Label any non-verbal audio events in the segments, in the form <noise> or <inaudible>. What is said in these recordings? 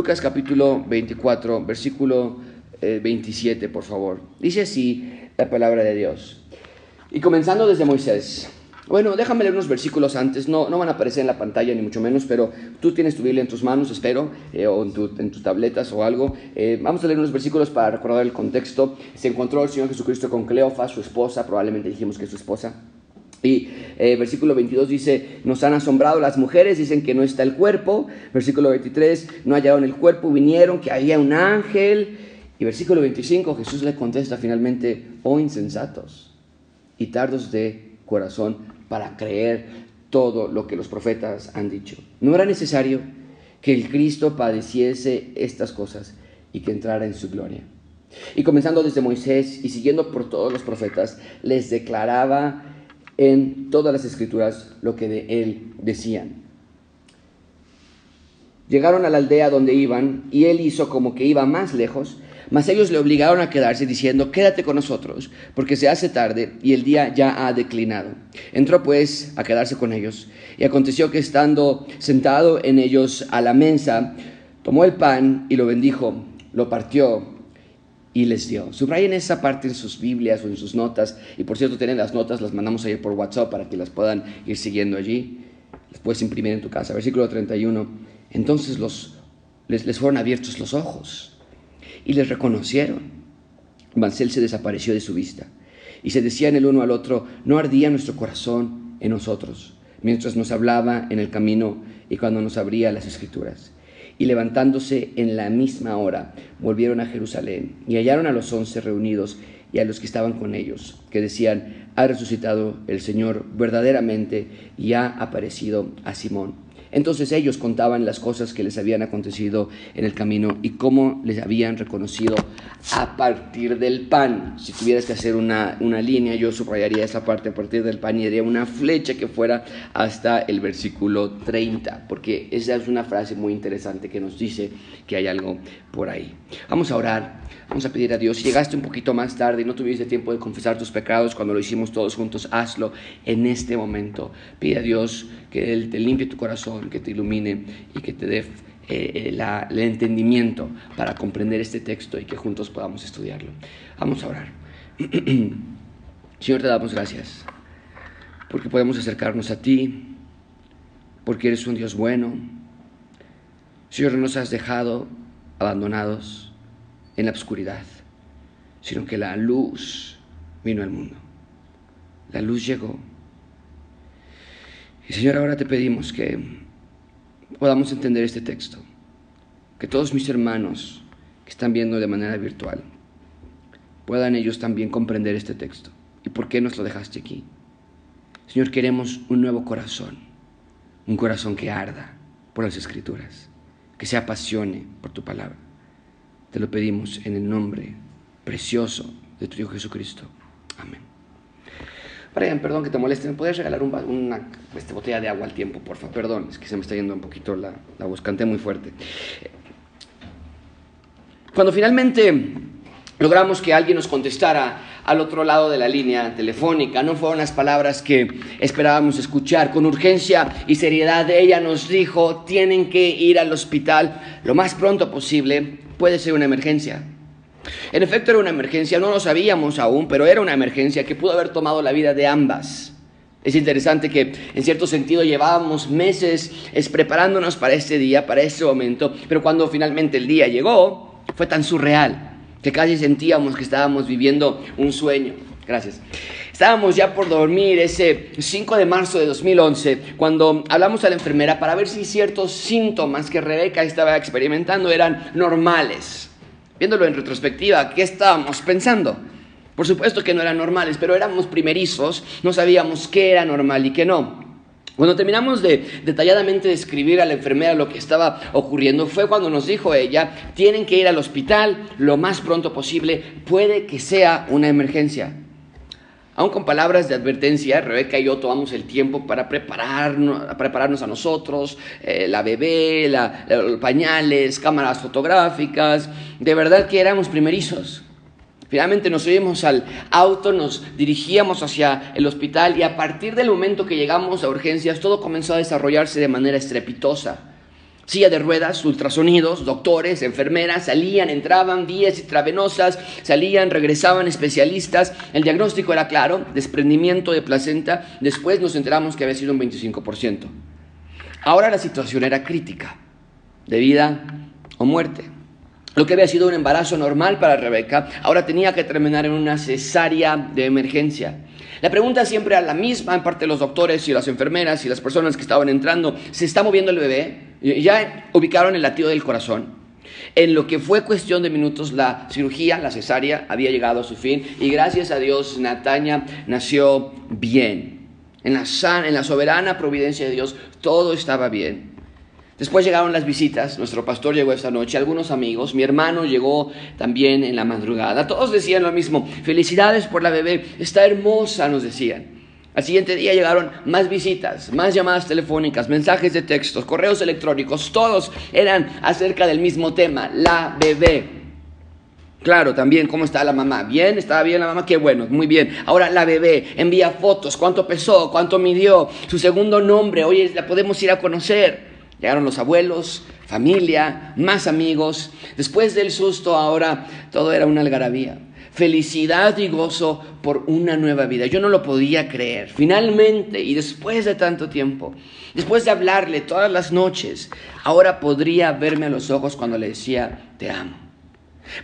Lucas capítulo 24, versículo 27, eh, por favor. Dice así la palabra de Dios. Y comenzando desde Moisés. Bueno, déjame leer unos versículos antes, no, no van a aparecer en la pantalla ni mucho menos, pero tú tienes tu Biblia en tus manos, espero, eh, o en, tus tabletas o algo. Eh, vamos a leer unos versículos para recordar el contexto. Se encontró el Señor Jesucristo con Cleofa, su esposa, probablemente dijimos que es su esposa. Y eh, versículo 22 dice, nos han asombrado las mujeres, dicen que no está el cuerpo. Versículo 23, no hallaron el cuerpo, vinieron, que había un ángel. Y versículo 25, Jesús le contesta finalmente, oh insensatos y tardos de corazón para creer todo lo que los profetas han dicho. No era necesario que el Cristo padeciese estas cosas y que entrara en su gloria. Y comenzando desde Moisés y siguiendo por todos los profetas, les declaraba en todas las escrituras lo que de él decían. Llegaron a la aldea donde iban y él hizo como que iba más lejos mas ellos le obligaron a quedarse diciendo, quédate con nosotros, porque se hace tarde y el día ya ha declinado. Entró pues a quedarse con ellos. Y aconteció que estando sentado en ellos a la mesa, tomó el pan y lo bendijo, lo partió y les dio. Subrayen esa parte en sus Biblias o en sus notas. Y por cierto, tienen las notas, las mandamos ayer por WhatsApp para que las puedan ir siguiendo allí. Las puedes imprimir en tu casa. Versículo 31. Entonces los, les, les fueron abiertos los ojos y les reconocieron. Mansell se desapareció de su vista y se decían el uno al otro, no ardía nuestro corazón en nosotros, mientras nos hablaba en el camino y cuando nos abría las escrituras. Y levantándose en la misma hora, volvieron a Jerusalén y hallaron a los once reunidos y a los que estaban con ellos, que decían, ha resucitado el Señor verdaderamente y ha aparecido a Simón. Entonces ellos contaban las cosas que les habían acontecido en el camino y cómo les habían reconocido a partir del pan. Si tuvieras que hacer una, línea, yo subrayaría esa parte a partir del pan y haría una flecha que fuera hasta el versículo 30, porque esa es una frase muy interesante que nos dice que hay algo por ahí. Vamos a orar, vamos a pedir a Dios. Si llegaste un poquito más tarde y no tuviste tiempo de confesar tus pecados cuando lo hicimos todos juntos, hazlo en este momento. Pide a Dios que Él te limpie tu corazón, que te ilumine y que te dé eh, eh, el entendimiento para comprender este texto y que juntos podamos estudiarlo. Vamos a orar. <clears throat> Señor, te damos gracias porque podemos acercarnos a ti, porque eres un Dios bueno. Señor, no nos has dejado abandonados en la oscuridad, sino que la luz vino al mundo. La luz llegó y Señor, ahora te pedimos que podamos entender este texto, que todos mis hermanos que están viendo de manera virtual puedan ellos también comprender este texto. ¿Y por qué nos lo dejaste aquí? Señor, queremos un nuevo corazón, un corazón que arda por las escrituras, que se apasione por tu palabra. Te lo pedimos en el nombre precioso de tu Hijo Jesucristo. Amén. Brian, perdón que te moleste, ¿me puedes regalar una este, botella de agua al tiempo, por favor? Perdón, es que se me está yendo un poquito la, la voz, canté muy fuerte. Cuando finalmente logramos que alguien nos contestara al otro lado de la línea telefónica, no fueron las palabras que esperábamos escuchar. Con urgencia y seriedad ella nos dijo, tienen que ir al hospital lo más pronto posible, puede ser una emergencia. En efecto era una emergencia, no lo sabíamos aún, pero era una emergencia que pudo haber tomado la vida de ambas. Es interesante que en cierto sentido llevábamos meses preparándonos para este día, para este momento, pero cuando finalmente el día llegó, fue tan surreal que casi sentíamos que estábamos viviendo un sueño. Gracias. Estábamos ya por dormir ese 5 de marzo de 2011 cuando hablamos a la enfermera para ver si ciertos síntomas que Rebeca estaba experimentando eran normales viéndolo en retrospectiva, ¿qué estábamos pensando? Por supuesto que no eran normales, pero éramos primerizos, no sabíamos qué era normal y qué no. Cuando terminamos de detalladamente describir a la enfermera lo que estaba ocurriendo, fue cuando nos dijo ella, tienen que ir al hospital lo más pronto posible, puede que sea una emergencia. Aún con palabras de advertencia, Rebeca y yo tomamos el tiempo para prepararnos, prepararnos a nosotros, eh, la bebé, los pañales, cámaras fotográficas. De verdad que éramos primerizos. Finalmente nos subimos al auto, nos dirigíamos hacia el hospital y a partir del momento que llegamos a urgencias todo comenzó a desarrollarse de manera estrepitosa. Silla de ruedas, ultrasonidos, doctores, enfermeras, salían, entraban, vías intravenosas, salían, regresaban especialistas. El diagnóstico era claro, desprendimiento de placenta. Después nos enteramos que había sido un 25%. Ahora la situación era crítica, de vida o muerte. Lo que había sido un embarazo normal para Rebeca, ahora tenía que terminar en una cesárea de emergencia. La pregunta siempre era la misma en parte los doctores y las enfermeras y las personas que estaban entrando. ¿Se está moviendo el bebé? Ya ubicaron el latido del corazón. En lo que fue cuestión de minutos, la cirugía, la cesárea, había llegado a su fin y gracias a Dios Nataña nació bien. En la, en la soberana providencia de Dios todo estaba bien. Después llegaron las visitas, nuestro pastor llegó esta noche, algunos amigos, mi hermano llegó también en la madrugada. Todos decían lo mismo, felicidades por la bebé, está hermosa, nos decían. Al siguiente día llegaron más visitas, más llamadas telefónicas, mensajes de textos, correos electrónicos, todos eran acerca del mismo tema, la bebé. Claro, también, ¿cómo está la mamá? Bien, estaba bien la mamá, qué bueno, muy bien. Ahora la bebé envía fotos, cuánto pesó, cuánto midió, su segundo nombre, oye, la podemos ir a conocer. Llegaron los abuelos, familia, más amigos. Después del susto ahora todo era una algarabía. Felicidad y gozo por una nueva vida. Yo no lo podía creer. Finalmente, y después de tanto tiempo, después de hablarle todas las noches, ahora podría verme a los ojos cuando le decía, te amo.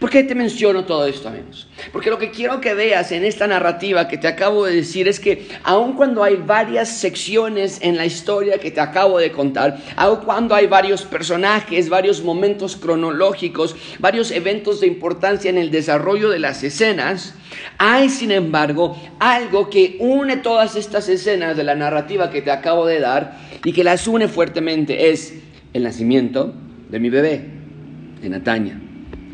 ¿Por qué te menciono todo esto, amigos? Porque lo que quiero que veas en esta narrativa que te acabo de decir es que aun cuando hay varias secciones en la historia que te acabo de contar, aun cuando hay varios personajes, varios momentos cronológicos, varios eventos de importancia en el desarrollo de las escenas, hay sin embargo algo que une todas estas escenas de la narrativa que te acabo de dar y que las une fuertemente, es el nacimiento de mi bebé, de Nataña.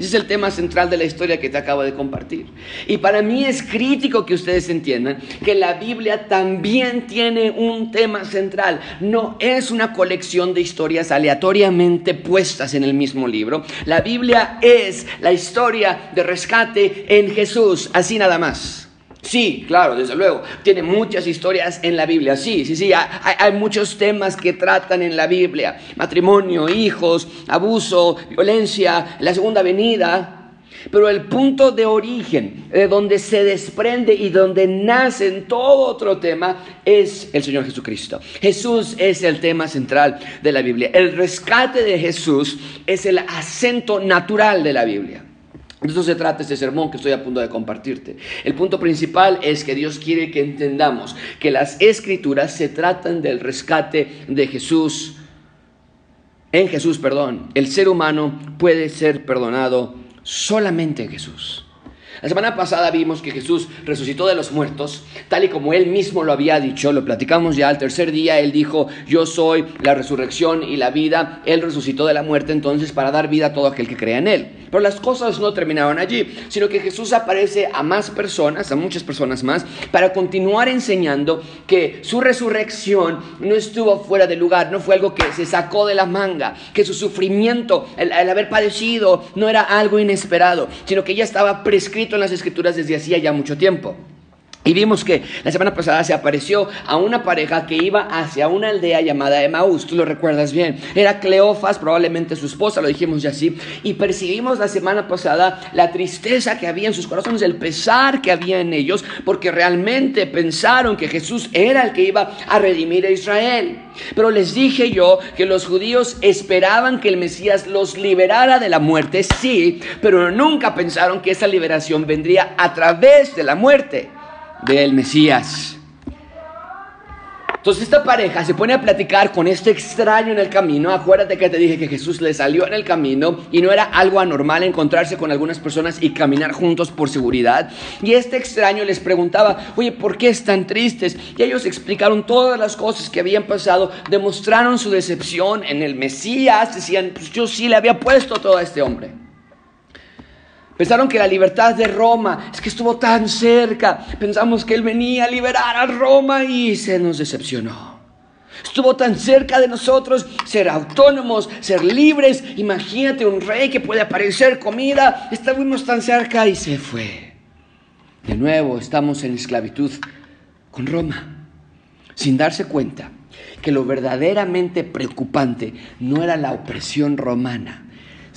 Ese es el tema central de la historia que te acabo de compartir. Y para mí es crítico que ustedes entiendan que la Biblia también tiene un tema central. No es una colección de historias aleatoriamente puestas en el mismo libro. La Biblia es la historia de rescate en Jesús, así nada más. Sí, claro, desde luego. Tiene muchas historias en la Biblia. Sí, sí, sí. Hay, muchos temas que tratan en la Biblia. Matrimonio, hijos, abuso, violencia, la segunda venida. Pero el punto de origen, de donde se desprende y donde nace en todo otro tema, es el Señor Jesucristo. Jesús es el tema central de la Biblia. El rescate de Jesús es el acento natural de la Biblia. De eso se trata este sermón que estoy a punto de compartirte. El punto principal es que Dios quiere que entendamos que las escrituras se tratan del rescate de Jesús. En Jesús, perdón, el ser humano puede ser perdonado solamente en Jesús. La semana pasada vimos que Jesús resucitó de los muertos, tal y como él mismo lo había dicho, lo platicamos ya al tercer día, él dijo, yo soy la resurrección y la vida, él resucitó de la muerte entonces para dar vida a todo aquel que crea en él. Pero las cosas no terminaron allí, sino que Jesús aparece a más personas, a muchas personas más, para continuar enseñando que su resurrección no estuvo fuera de lugar, no fue algo que se sacó de la manga, que su sufrimiento, el, el haber padecido, no era algo inesperado, sino que ya estaba prescrito en las escrituras desde hacía ya mucho tiempo. Y vimos que la semana pasada se apareció a una pareja que iba hacia una aldea llamada Emaús, tú lo recuerdas bien. Era Cleofas, probablemente su esposa, lo dijimos ya así. Y percibimos la semana pasada la tristeza que había en sus corazones, el pesar que había en ellos, porque realmente pensaron que Jesús era el que iba a redimir a Israel. Pero les dije yo que los judíos esperaban que el Mesías los liberara de la muerte, sí, pero nunca pensaron que esa liberación vendría a través de la muerte del Mesías. Entonces esta pareja se pone a platicar con este extraño en el camino. Acuérdate que te dije que Jesús le salió en el camino y no era algo anormal encontrarse con algunas personas y caminar juntos por seguridad. Y este extraño les preguntaba, oye, ¿por qué están tristes? Y ellos explicaron todas las cosas que habían pasado, demostraron su decepción en el Mesías, decían, pues yo sí le había puesto todo a este hombre. Pensaron que la libertad de Roma es que estuvo tan cerca. Pensamos que Él venía a liberar a Roma y se nos decepcionó. Estuvo tan cerca de nosotros ser autónomos, ser libres. Imagínate un rey que puede aparecer comida. Estuvimos tan cerca y se fue. De nuevo estamos en esclavitud con Roma. Sin darse cuenta, que lo verdaderamente preocupante no era la opresión romana,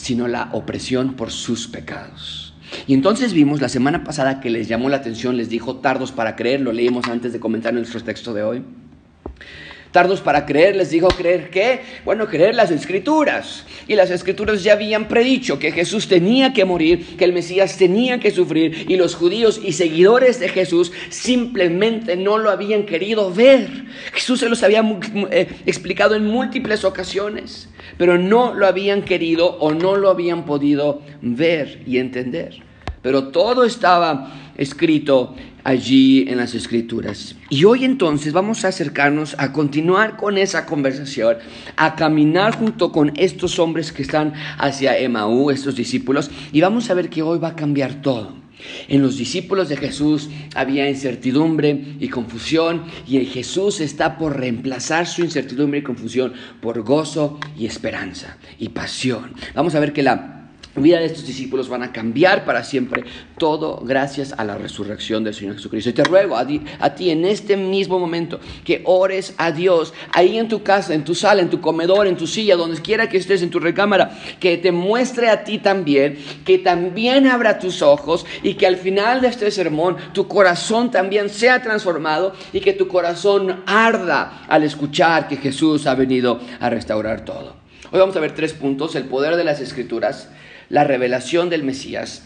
sino la opresión por sus pecados. Y entonces vimos la semana pasada que les llamó la atención, les dijo tardos para creer, lo leímos antes de comentar nuestro texto de hoy para creer, les dijo creer qué? Bueno, creer las escrituras. Y las escrituras ya habían predicho que Jesús tenía que morir, que el Mesías tenía que sufrir y los judíos y seguidores de Jesús simplemente no lo habían querido ver. Jesús se los había eh, explicado en múltiples ocasiones, pero no lo habían querido o no lo habían podido ver y entender. Pero todo estaba escrito allí en las escrituras. Y hoy entonces vamos a acercarnos a continuar con esa conversación, a caminar junto con estos hombres que están hacia Emaú, estos discípulos, y vamos a ver que hoy va a cambiar todo. En los discípulos de Jesús había incertidumbre y confusión y en Jesús está por reemplazar su incertidumbre y confusión por gozo y esperanza y pasión. Vamos a ver que la vida de estos discípulos van a cambiar para siempre, todo gracias a la resurrección del Señor Jesucristo. Y te ruego a ti, en este mismo momento que ores a Dios, ahí en tu casa, en tu sala, en tu comedor, en tu silla, donde quiera que estés, en tu recámara, que te muestre a ti también, que también abra tus ojos y que al final de este sermón tu corazón también sea transformado y que tu corazón arda al escuchar que Jesús ha venido a restaurar todo. Hoy vamos a ver tres puntos, el poder de las escrituras la revelación del Mesías,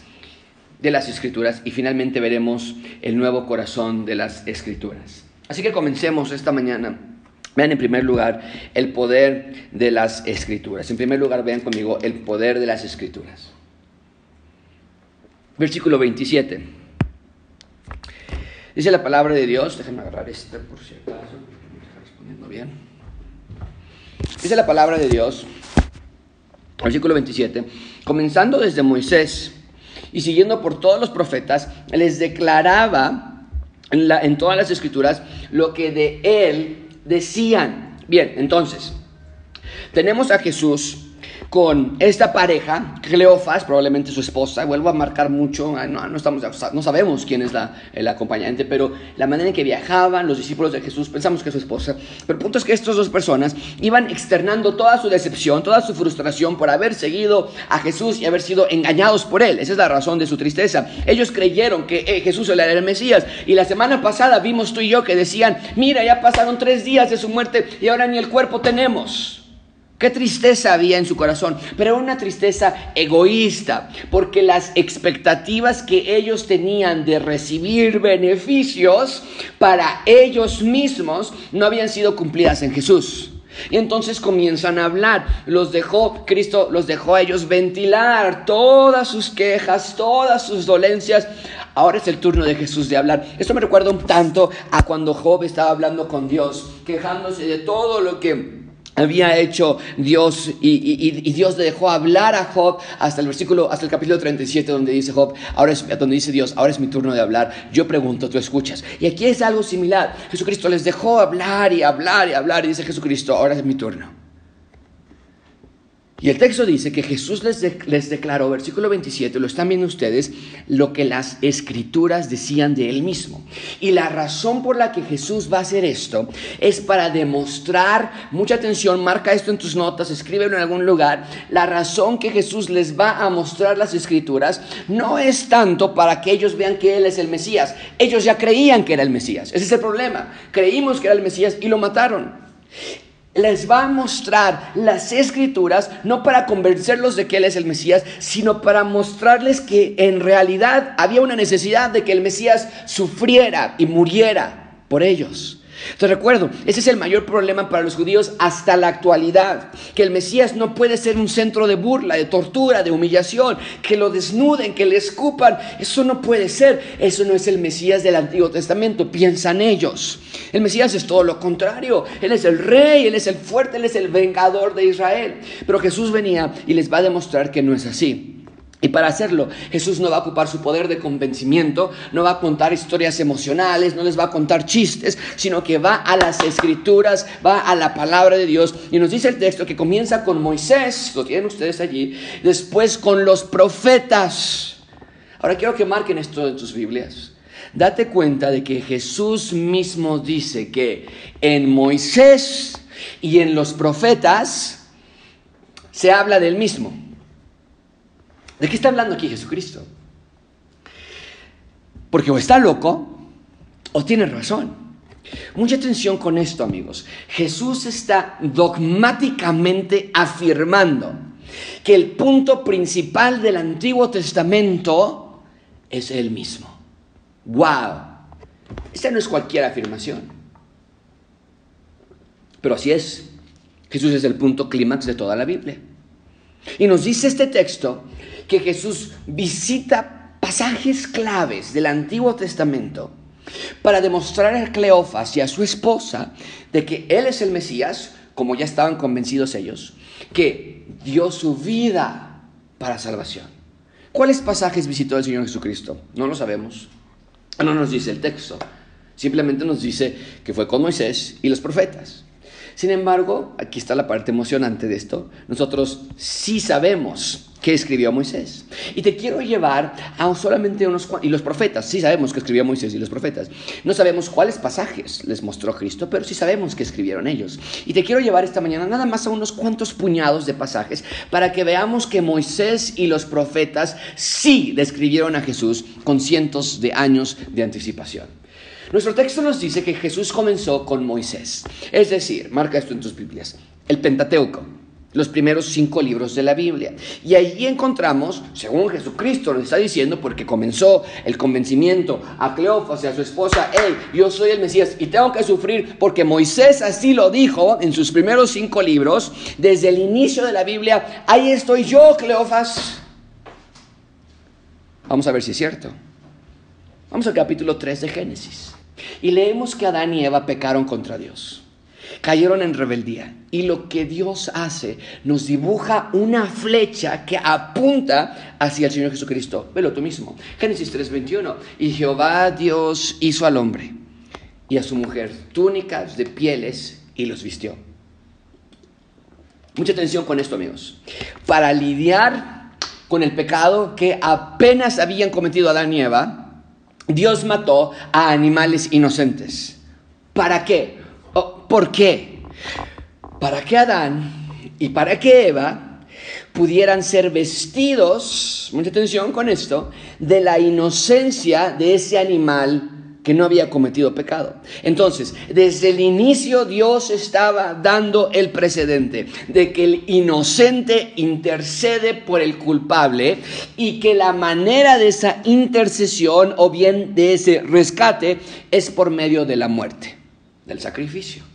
de las Escrituras y finalmente veremos el nuevo corazón de las Escrituras. Así que comencemos esta mañana. Vean en primer lugar el poder de las Escrituras. En primer lugar, vean conmigo el poder de las Escrituras. Versículo 27. Dice la palabra de Dios, déjenme agarrar este por si acaso, respondiendo bien. Dice la palabra de Dios, versículo 27 comenzando desde Moisés y siguiendo por todos los profetas, les declaraba en, en todas las escrituras lo que de él decían. Bien, entonces, tenemos a Jesús con esta pareja, Cleofas, probablemente su esposa, vuelvo a marcar mucho, no, no, estamos, no sabemos quién es la, el acompañante, pero la manera en que viajaban los discípulos de Jesús, pensamos que es su esposa, pero el punto es que estas dos personas iban externando toda su decepción, toda su frustración por haber seguido a Jesús y haber sido engañados por él, esa es la razón de su tristeza. Ellos creyeron que eh, Jesús era el Mesías y la semana pasada vimos tú y yo que decían, mira, ya pasaron tres días de su muerte y ahora ni el cuerpo tenemos. Qué tristeza había en su corazón, pero una tristeza egoísta, porque las expectativas que ellos tenían de recibir beneficios para ellos mismos no habían sido cumplidas en Jesús. Y entonces comienzan a hablar. Los dejó, Cristo los dejó a ellos ventilar todas sus quejas, todas sus dolencias. Ahora es el turno de Jesús de hablar. Esto me recuerda un tanto a cuando Job estaba hablando con Dios, quejándose de todo lo que había hecho Dios y, Dios le dejó hablar a Job hasta el versículo, hasta el capítulo 37 donde dice Job, ahora es, donde dice Dios, ahora es mi turno de hablar, yo pregunto, tú escuchas. Y aquí es algo similar, Jesucristo les dejó hablar y hablar y hablar y dice Jesucristo, ahora es mi turno. Y el texto dice que Jesús les, declaró, versículo 27, lo están viendo ustedes, lo que las escrituras decían de él mismo. Y la razón por la que Jesús va a hacer esto es para demostrar, mucha atención, marca esto en tus notas, escríbelo en algún lugar, la razón que Jesús les va a mostrar las escrituras no es tanto para que ellos vean que Él es el Mesías, ellos ya creían que era el Mesías, ese es el problema, creímos que era el Mesías y lo mataron les va a mostrar las escrituras no para convencerlos de que Él es el Mesías, sino para mostrarles que en realidad había una necesidad de que el Mesías sufriera y muriera por ellos. Te recuerdo, ese es el mayor problema para los judíos hasta la actualidad, que el Mesías no puede ser un centro de burla, de tortura, de humillación, que lo desnuden, que le escupan, eso no puede ser, eso no es el Mesías del Antiguo Testamento, piensan ellos. El Mesías es todo lo contrario, Él es el rey, Él es el fuerte, Él es el vengador de Israel, pero Jesús venía y les va a demostrar que no es así. Y para hacerlo, Jesús no va a ocupar su poder de convencimiento, no va a contar historias emocionales, no les va a contar chistes, sino que va a las escrituras, va a la palabra de Dios. Y nos dice el texto que comienza con Moisés, lo tienen ustedes allí, después con los profetas. Ahora quiero que marquen esto en sus Biblias. date cuenta de que Jesús mismo dice que en Moisés y en los profetas se habla del mismo. ¿De qué está hablando aquí Jesucristo? Porque o está loco o tiene razón. Mucha atención con esto, amigos. Jesús está dogmáticamente afirmando que el punto principal del Antiguo Testamento es Él mismo. ¡Wow! Esta no es cualquier afirmación. Pero así es. Jesús es el punto clímax de toda la Biblia. Y nos dice este texto que Jesús visita pasajes claves del Antiguo Testamento para demostrar a Cleofas y a su esposa de que Él es el Mesías, como ya estaban convencidos ellos, que dio su vida para salvación. ¿Cuáles pasajes visitó el Señor Jesucristo? No lo sabemos. No nos dice el texto. Simplemente nos dice que fue con Moisés y los profetas. Sin embargo, aquí está la parte emocionante de esto. Nosotros sí sabemos que escribió Moisés. Y te quiero llevar a solamente unos y los profetas, sí sabemos que escribió Moisés y los profetas. No sabemos cuáles pasajes les mostró Cristo, pero sí sabemos que escribieron ellos. Y te quiero llevar esta mañana nada más a unos cuantos puñados de pasajes para que veamos que Moisés y los profetas sí describieron a Jesús con cientos de años de anticipación. Nuestro texto nos dice que Jesús comenzó con Moisés, es decir, marca esto en tus Biblias, el Pentateuco los primeros cinco libros de la Biblia. Y allí encontramos, según Jesucristo nos está diciendo, porque comenzó el convencimiento a Cleofas y a su esposa, hey, yo soy el Mesías y tengo que sufrir porque Moisés así lo dijo en sus primeros cinco libros, desde el inicio de la Biblia, ahí estoy yo, Cleofas. Vamos a ver si es cierto. Vamos al capítulo 3 de Génesis. Y leemos que Adán y Eva pecaron contra Dios cayeron en rebeldía. Y lo que Dios hace nos dibuja una flecha que apunta hacia el Señor Jesucristo. Velo tú mismo. Génesis 3:21. Y Jehová Dios hizo al hombre y a su mujer túnicas de pieles y los vistió. Mucha atención con esto, amigos. Para lidiar con el pecado que apenas habían cometido Adán y Eva, Dios mató a animales inocentes. ¿Para qué? Oh, ¿Por qué? Para que Adán y para que Eva pudieran ser vestidos, mucha atención con esto, de la inocencia de ese animal que no había cometido pecado. Entonces, desde el inicio Dios estaba dando el precedente de que el inocente intercede por el culpable y que la manera de esa intercesión o bien de ese rescate es por medio de la muerte del sacrificio.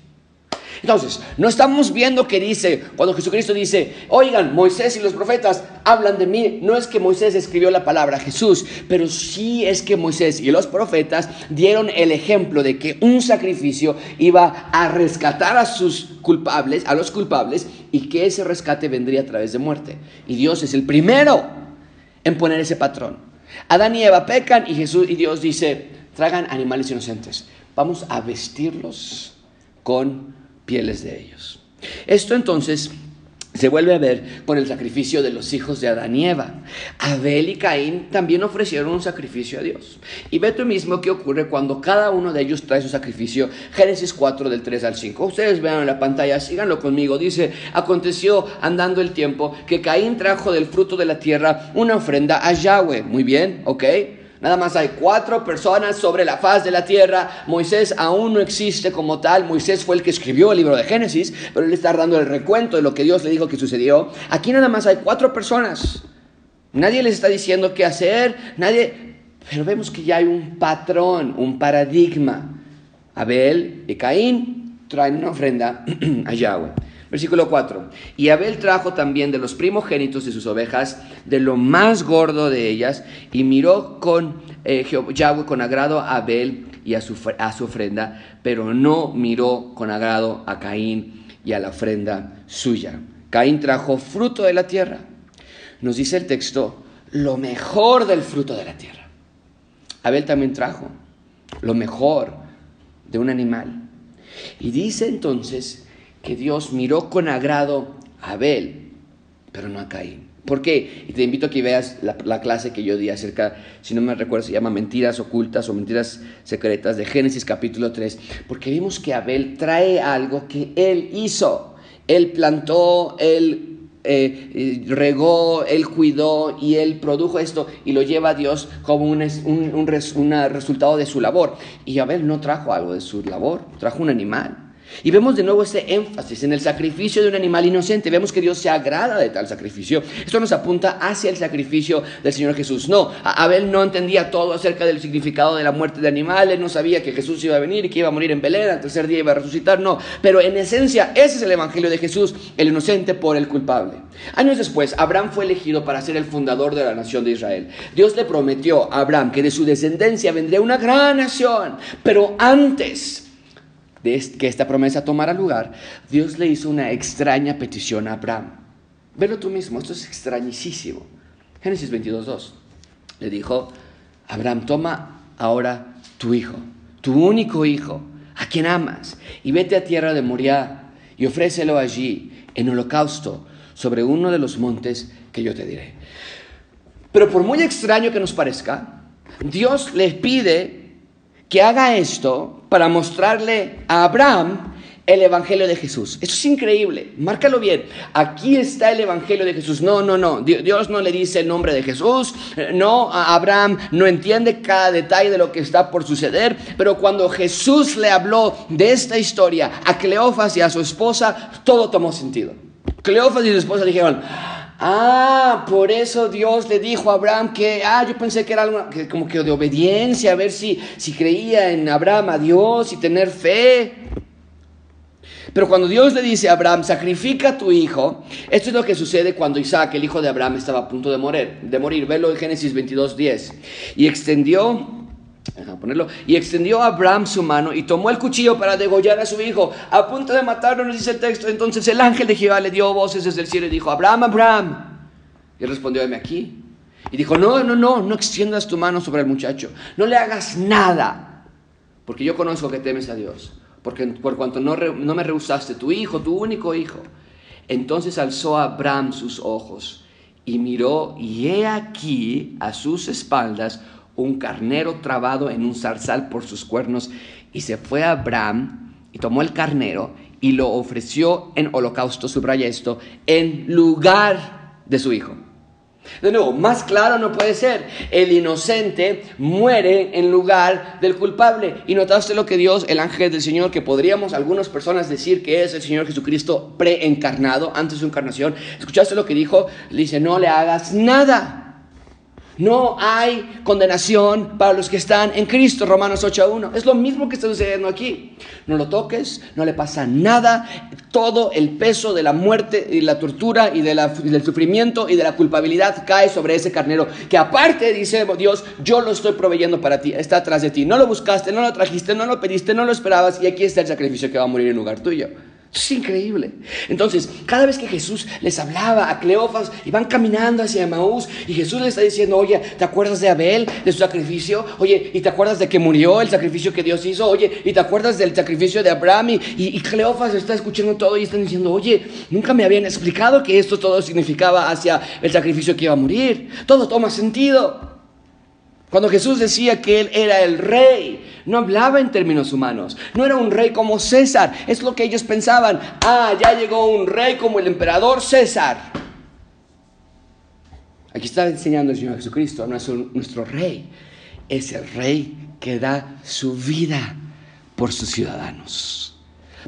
Entonces, no estamos viendo que dice, cuando Jesucristo dice, oigan, Moisés y los profetas hablan de mí, no es que Moisés escribió la palabra Jesús, pero sí es que Moisés y los profetas dieron el ejemplo de que un sacrificio iba a rescatar a sus culpables, a los culpables, y que ese rescate vendría a través de muerte. Y Dios es el primero en poner ese patrón. Adán y Eva pecan y Jesús y Dios dice, tragan animales inocentes vamos a vestirlos con pieles de ellos. Esto entonces se vuelve a ver con el sacrificio de los hijos de Adán y Eva. Abel y Caín también ofrecieron un sacrificio a Dios. Y ve tú mismo qué ocurre cuando cada uno de ellos trae su sacrificio. Génesis 4 del 3 al 5. Ustedes vean en la pantalla, síganlo conmigo. Dice, aconteció andando el tiempo que Caín trajo del fruto de la tierra una ofrenda a Yahweh. Muy bien, ¿ok? Nada más hay cuatro personas sobre la faz de la tierra. Moisés aún no existe como tal. Moisés fue el que escribió el libro de Génesis, pero él está dando el recuento de lo que Dios le dijo que sucedió. Aquí nada más hay cuatro personas. Nadie les está diciendo qué hacer, nadie... Pero vemos que ya hay un patrón, un paradigma. Abel y Caín traen una ofrenda <clears throat> a Yahweh. Versículo 4. Y Abel trajo también de los primogénitos de sus ovejas, de lo más gordo de ellas, y miró con eh, Yahweh con agrado a Abel y a su, a su ofrenda, pero no miró con agrado a Caín y a la ofrenda suya. Caín trajo fruto de la tierra. Nos dice el texto, lo mejor del fruto de la tierra. Abel también trajo lo mejor de un animal. Y dice entonces que Dios miró con agrado a Abel, pero no a Caín. ¿Por qué? Y te invito a que veas la, clase que yo di acerca, si no me recuerdo, se llama Mentiras ocultas o Mentiras secretas de Génesis capítulo 3, porque vimos que Abel trae algo que él hizo. Él plantó, él eh, eh, regó, él cuidó y él produjo esto y lo lleva a Dios como un, un, un resultado de su labor. Y Abel no trajo algo de su labor, trajo un animal. Y vemos de nuevo ese énfasis en el sacrificio de un animal inocente. Vemos que Dios se agrada de tal sacrificio. Esto nos apunta hacia el sacrificio del Señor Jesús. No, Abel no entendía todo acerca del significado de la muerte de animales, no sabía que Jesús iba a venir que iba a morir en Belén, al tercer día iba a resucitar, no. Pero en esencia, ese es el Evangelio de Jesús, el inocente por el culpable. Años después, Abraham fue elegido para ser el fundador de la nación de Israel. Dios le prometió a Abraham que de su descendencia vendría una gran nación, pero antes que esta promesa tomara lugar, Dios le hizo una extraña petición a Abraham. Velo tú mismo, esto es extrañísimo. Génesis 22.2. Le dijo, Abraham, toma ahora tu hijo, tu único hijo, a quien amas, y vete a tierra de Moriah y ofrécelo allí en holocausto sobre uno de los montes que yo te diré. Pero por muy extraño que nos parezca, Dios le pide que haga esto para mostrarle a Abraham el Evangelio de Jesús. Eso es increíble, márcalo bien. Aquí está el Evangelio de Jesús. No, no, no. Dios no le dice el nombre de Jesús. No, Abraham no entiende cada detalle de lo que está por suceder. Pero cuando Jesús le habló de esta historia a Cleofas y a su esposa, todo tomó sentido. Cleofas y su esposa dijeron, Ah, por eso Dios le dijo a Abraham que, ah, yo pensé que era algo que, como que de obediencia, a ver si, si creía en Abraham a Dios y tener fe. Pero cuando Dios le dice a Abraham, sacrifica a tu hijo, esto es lo que sucede cuando Isaac, el hijo de Abraham, estaba a punto de morir. De morir. Velo en Génesis 22, 10. Y extendió ponerlo. Y extendió a Abraham su mano y tomó el cuchillo para degollar a su hijo. A punto de matarlo, nos dice el texto. Entonces el ángel de Jehová le dio voces desde el cielo y dijo, Abraham, Abraham. Y respondió, heme aquí. Y dijo, no, no, no, no extiendas tu mano sobre el muchacho. No le hagas nada. Porque yo conozco que temes a Dios. Porque por cuanto no, no me rehusaste tu hijo, tu único hijo. Entonces alzó Abraham sus ojos y miró y he aquí a sus espaldas un carnero trabado en un zarzal por sus cuernos, y se fue a Abraham y tomó el carnero y lo ofreció en holocausto, subraya esto, en lugar de su hijo. De nuevo, más claro no puede ser. El inocente muere en lugar del culpable. Y notaste lo que Dios, el ángel del Señor, que podríamos algunas personas decir que es el Señor Jesucristo preencarnado antes de su encarnación. ¿Escuchaste lo que dijo? Le dice, no le hagas nada. No hay condenación para los que están en Cristo, Romanos 8.1. Es lo mismo que está sucediendo aquí. No lo toques, no le pasa nada. Todo el peso de la muerte y la tortura y, del sufrimiento y de la culpabilidad cae sobre ese carnero. Que aparte, dice Dios, yo lo estoy proveyendo para ti. Está atrás de ti. No lo buscaste, no lo trajiste, no lo pediste, no lo esperabas. Y aquí está el sacrificio que va a morir en lugar tuyo. Es increíble. Entonces, cada vez que Jesús les hablaba a Cleofas, iban caminando hacia Maús y Jesús les está diciendo, oye, ¿te acuerdas de Abel, de su sacrificio? Oye, ¿y te acuerdas de que murió el sacrificio que Dios hizo? Oye, ¿y te acuerdas del sacrificio de Abraham? Y, y, Cleofas está escuchando todo y están diciendo, oye, nunca me habían explicado que esto todo significaba hacia el sacrificio que iba a morir. Todo toma sentido. Cuando Jesús decía que Él era el rey, no hablaba en términos humanos. No era un rey como César. Es lo que ellos pensaban. Ah, ya llegó un rey como el emperador César. Aquí está enseñando el Señor Jesucristo, nuestro, nuestro rey. Es el rey que da su vida por sus ciudadanos.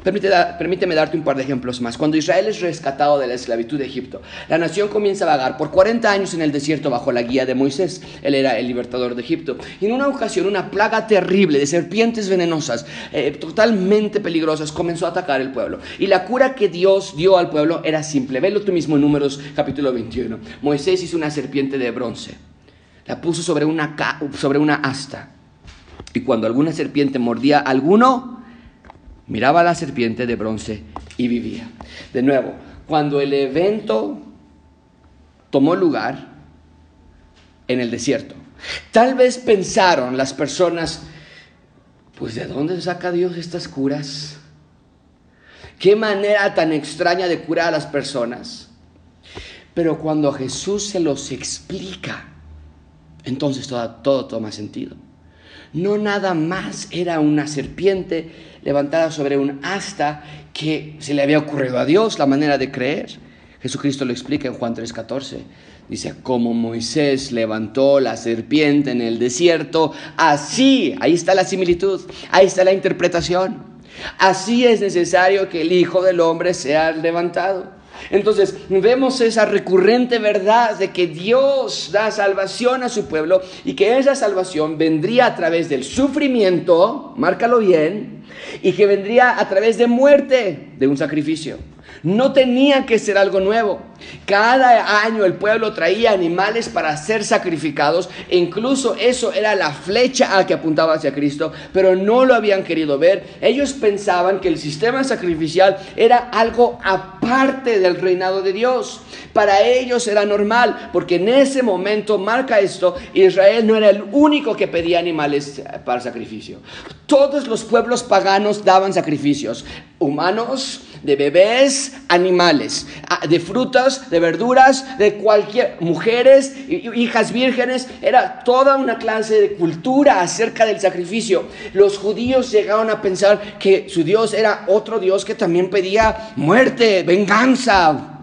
Permíteme, darte un par de ejemplos más. Cuando Israel es rescatado de la esclavitud de Egipto, la nación comienza a vagar por 40 años en el desierto bajo la guía de Moisés. Él era el libertador de Egipto. Y en una ocasión, una plaga terrible de serpientes venenosas, eh, totalmente peligrosas, comenzó a atacar el pueblo. Y la cura que Dios dio al pueblo era simple. Velo tú mismo en Números capítulo 21. Moisés hizo una serpiente de bronce. La puso sobre una, sobre una asta. Y cuando alguna serpiente mordía a alguno, miraba la serpiente de bronce y vivía. De nuevo, cuando el evento tomó lugar en el desierto, tal vez pensaron las personas, pues ¿de dónde saca Dios estas curas? ¿Qué manera tan extraña de curar a las personas? Pero cuando Jesús se los explica, entonces todo, todo toma sentido. No nada más era una serpiente levantada sobre un asta que se le había ocurrido a Dios la manera de creer. Jesucristo lo explica en Juan 3:14. Dice, como Moisés levantó la serpiente en el desierto, así, ahí está la similitud, ahí está la interpretación. Así es necesario que el Hijo del Hombre sea levantado. Entonces vemos esa recurrente verdad de que Dios da salvación a su pueblo y que esa salvación vendría a través del sufrimiento, márcalo bien, y que vendría a través de muerte, de un sacrificio. No tenía que ser algo nuevo. Cada año el pueblo traía animales para ser sacrificados incluso eso era la flecha a que apuntaba hacia Cristo, pero no lo habían querido ver. Ellos pensaban que el sistema sacrificial era algo aparte del reinado de Dios. Para ellos era normal, porque en ese momento, marca esto, Israel no era el único que pedía animales para sacrificio. Todos los pueblos paganos daban sacrificios, humanos, de bebés, animales, ah, de frutas, de verduras, de cualquier, mujeres, hijas vírgenes, era toda una clase de cultura acerca del sacrificio. Los judíos llegaron a pensar que su Dios era otro Dios que también pedía muerte, venganza,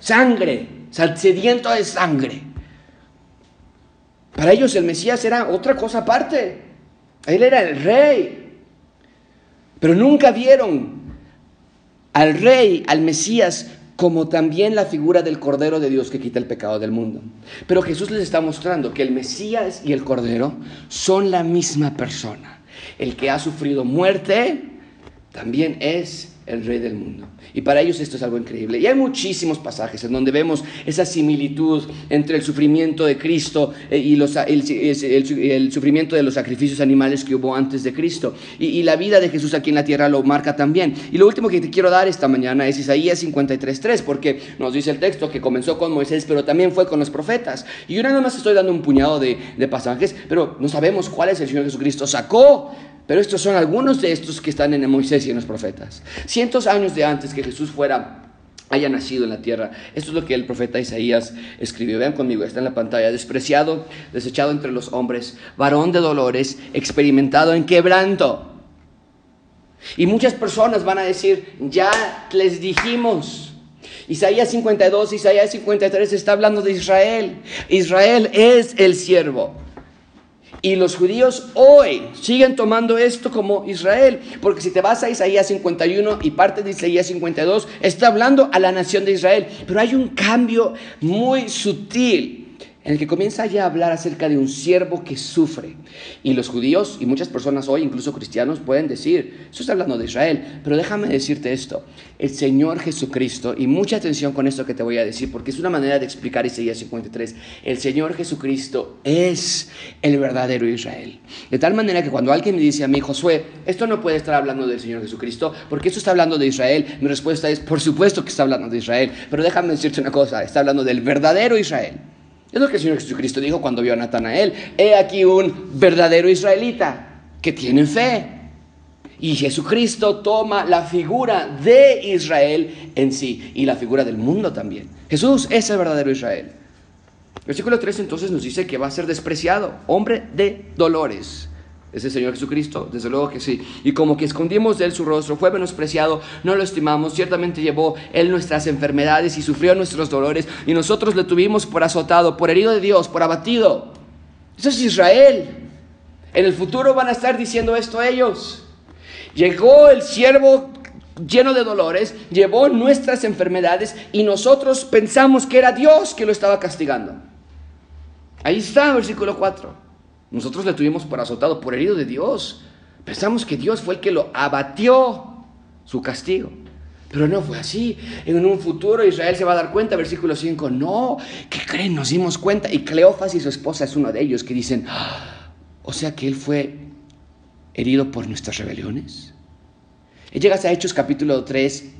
sangre, sediento de sangre. Para ellos el Mesías era otra cosa aparte. Él era el rey. Pero nunca vieron al rey, al Mesías, como también la figura del Cordero de Dios que quita el pecado del mundo. Pero Jesús les está mostrando que el Mesías y el Cordero son la misma persona. El que ha sufrido muerte también es el rey del mundo. Y para ellos esto es algo increíble. Y hay muchísimos pasajes en donde vemos esa similitud entre el sufrimiento de Cristo eh, y los, el, sufrimiento de los sacrificios animales que hubo antes de Cristo. Y, la vida de Jesús aquí en la tierra lo marca también. Y lo último que te quiero dar esta mañana es Isaías 53.3, porque nos dice el texto que comenzó con Moisés, pero también fue con los profetas. Y yo nada más estoy dando un puñado de, de pasajes, pero no sabemos cuál es el Señor Jesucristo sacó pero estos son algunos de estos que están en Moisés y en los profetas. Cientos años de antes que Jesús fuera haya nacido en la tierra. Esto es lo que el profeta Isaías escribió. Vean conmigo, está en la pantalla. Despreciado, desechado entre los hombres, varón de dolores, experimentado en quebranto. Y muchas personas van a decir, ya les dijimos. Isaías 52, Isaías 53 está hablando de Israel. Israel es el siervo. Y los judíos hoy siguen tomando esto como Israel, porque si te vas a Isaías 51 y parte de Isaías 52, está hablando a la nación de Israel. Pero hay un cambio muy sutil en el que comienza ya a hablar acerca de un siervo que sufre. Y los judíos y muchas personas hoy, incluso cristianos, pueden decir, eso está hablando de Israel, pero déjame decirte esto, el Señor Jesucristo, y mucha atención con esto que te voy a decir, porque es una manera de explicar Isaías 53, el Señor Jesucristo es el verdadero Israel. De tal manera que cuando alguien me dice a mí, Josué, esto no puede estar hablando del Señor Jesucristo, porque esto está hablando de Israel, mi respuesta es, por supuesto que está hablando de Israel, pero déjame decirte una cosa, está hablando del verdadero Israel. Es lo que el Señor Jesucristo dijo cuando vio a Natanael. He aquí un verdadero israelita que tiene fe. Y Jesucristo toma la figura de Israel en sí y la figura del mundo también. Jesús es el verdadero Israel. Versículo 3 entonces nos dice que va a ser despreciado, hombre de dolores ese Señor Jesucristo, desde luego que sí. Y como que escondimos de Él su rostro, fue menospreciado, no lo estimamos, ciertamente llevó Él nuestras enfermedades y sufrió nuestros dolores, y nosotros le tuvimos por azotado, por herido de Dios, por abatido. Eso es Israel. En el futuro van a estar diciendo esto ellos. Llegó el siervo lleno de dolores, llevó nuestras enfermedades y nosotros pensamos que era Dios que lo estaba castigando. Ahí está, versículo 4. Nosotros le tuvimos por azotado, por herido de Dios. Pensamos que Dios fue el que lo abatió su castigo. Pero no fue así. En un futuro Israel se va a dar cuenta, versículo 5, no, ¿qué creen? Nos dimos cuenta. Y Cleofas y su esposa es uno de ellos que dicen, ah, o sea que él fue herido por nuestras rebeliones. Y llegas a Hechos capítulo 3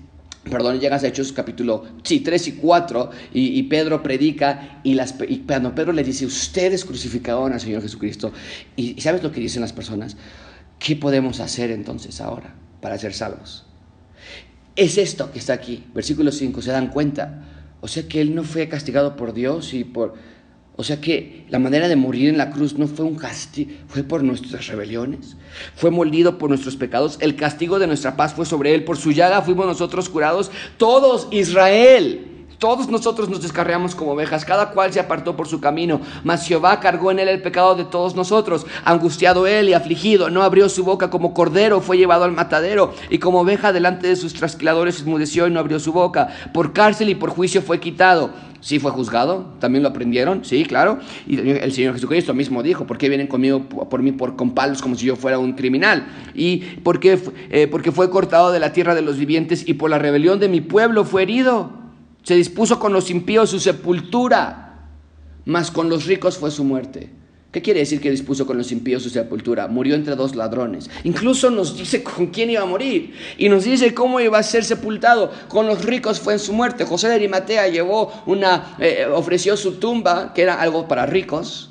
perdón, llegas a Hechos capítulo sí, 3 y 4 y, Pedro predica y, las, y Pedro le dice, ustedes crucificaron al Señor Jesucristo. Y, ¿sabes lo que dicen las personas? ¿Qué podemos hacer entonces ahora para ser salvos? Es esto que está aquí, versículo 5, se dan cuenta. O sea que él no fue castigado por Dios y por... O sea que la manera de morir en la cruz no fue un castigo, fue por nuestras rebeliones, fue molido por nuestros pecados, el castigo de nuestra paz fue sobre él, por su llaga fuimos nosotros curados, todos Israel. Todos nosotros nos descarriamos como ovejas, cada cual se apartó por su camino, mas Jehová cargó en él el pecado de todos nosotros. Angustiado él y afligido, no abrió su boca como cordero, fue llevado al matadero, y como oveja delante de sus trasquiladores esmudeció y no abrió su boca. Por cárcel y por juicio fue quitado. Sí fue juzgado, también lo aprendieron, sí, claro. Y el Señor Jesucristo mismo dijo, ¿por qué vienen conmigo por mí por, con palos como si yo fuera un criminal? Y porque, eh, porque fue cortado de la tierra de los vivientes y por la rebelión de mi pueblo fue herido. Se dispuso con los impíos su sepultura, mas con los ricos fue su muerte. ¿Qué quiere decir que dispuso con los impíos su sepultura? Murió entre dos ladrones. Incluso nos dice con quién iba a morir. Y nos dice cómo iba a ser sepultado. Con los ricos fue en su muerte. José de Arimatea llevó una, eh, ofreció su tumba, que era algo para ricos,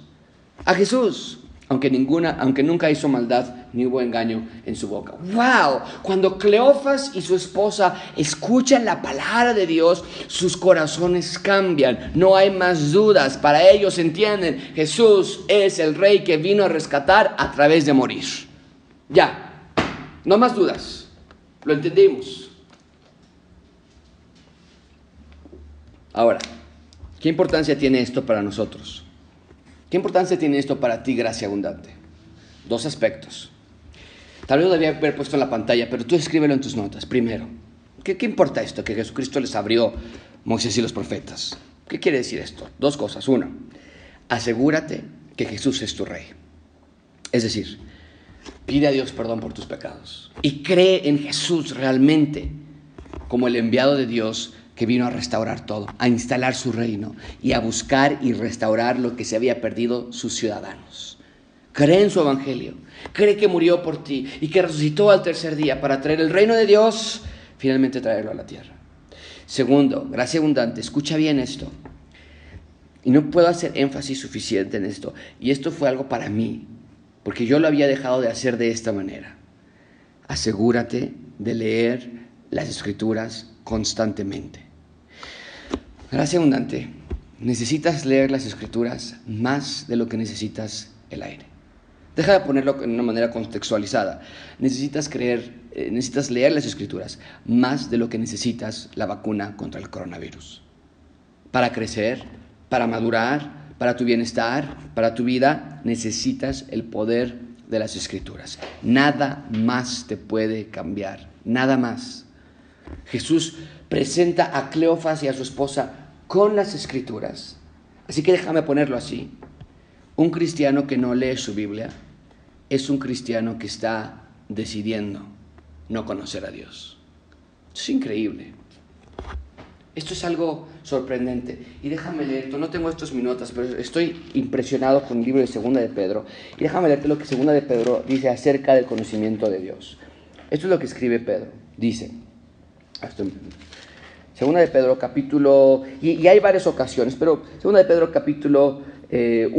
a Jesús aunque, ninguna, aunque nunca hizo maldad ni hubo engaño en su boca. ¡Wow! Cuando Cleofas y su esposa escuchan la palabra de Dios, sus corazones cambian. No hay más dudas. Para ellos entienden, Jesús es el rey que vino a rescatar a través de morir. Ya, no más dudas. Lo entendimos. Ahora, ¿qué importancia tiene esto para nosotros? ¿Qué importancia tiene esto para ti, gracia abundante? Dos aspectos. Tal vez lo debía haber puesto en la pantalla, pero tú escríbelo en tus notas. Primero, ¿qué, ¿qué, importa esto? Que Jesucristo les abrió Moisés y los profetas. ¿Qué quiere decir esto? Dos cosas. Uno, asegúrate que Jesús es tu rey. Es decir, pide a Dios perdón por tus pecados y cree en Jesús realmente como el enviado de Dios que vino a restaurar todo, a instalar su reino y a buscar y restaurar lo que se había perdido sus ciudadanos. Cree en su evangelio, cree que murió por ti y que resucitó al tercer día para traer el reino de Dios, finalmente traerlo a la tierra. Segundo, gracia abundante, escucha bien esto. Y no puedo hacer énfasis suficiente en esto. Y esto fue algo para mí, porque yo lo había dejado de hacer de esta manera. Asegúrate de leer las escrituras constantemente. Gracia abundante. Necesitas leer las escrituras más de lo que necesitas el aire. Deja de ponerlo en una manera contextualizada. Necesitas creer, eh, necesitas leer las escrituras más de lo que necesitas la vacuna contra el coronavirus. Para crecer, para madurar, para tu bienestar, para tu vida, necesitas el poder de las escrituras. Nada más te puede cambiar, nada más. Jesús presenta a Cleofas y a su esposa con las escrituras. Así que déjame ponerlo así. Un cristiano que no lee su Biblia es un cristiano que está decidiendo no conocer a Dios. Es increíble. Esto es algo sorprendente. Y déjame leerte, no tengo estos minutos, pero estoy impresionado con el libro de Segunda de Pedro. Y déjame leerte lo que Segunda de Pedro dice acerca del conocimiento de Dios. Esto es lo que escribe Pedro. Dice, Segunda de Pedro capítulo, y, hay varias ocasiones, pero Segunda de Pedro capítulo 1 eh,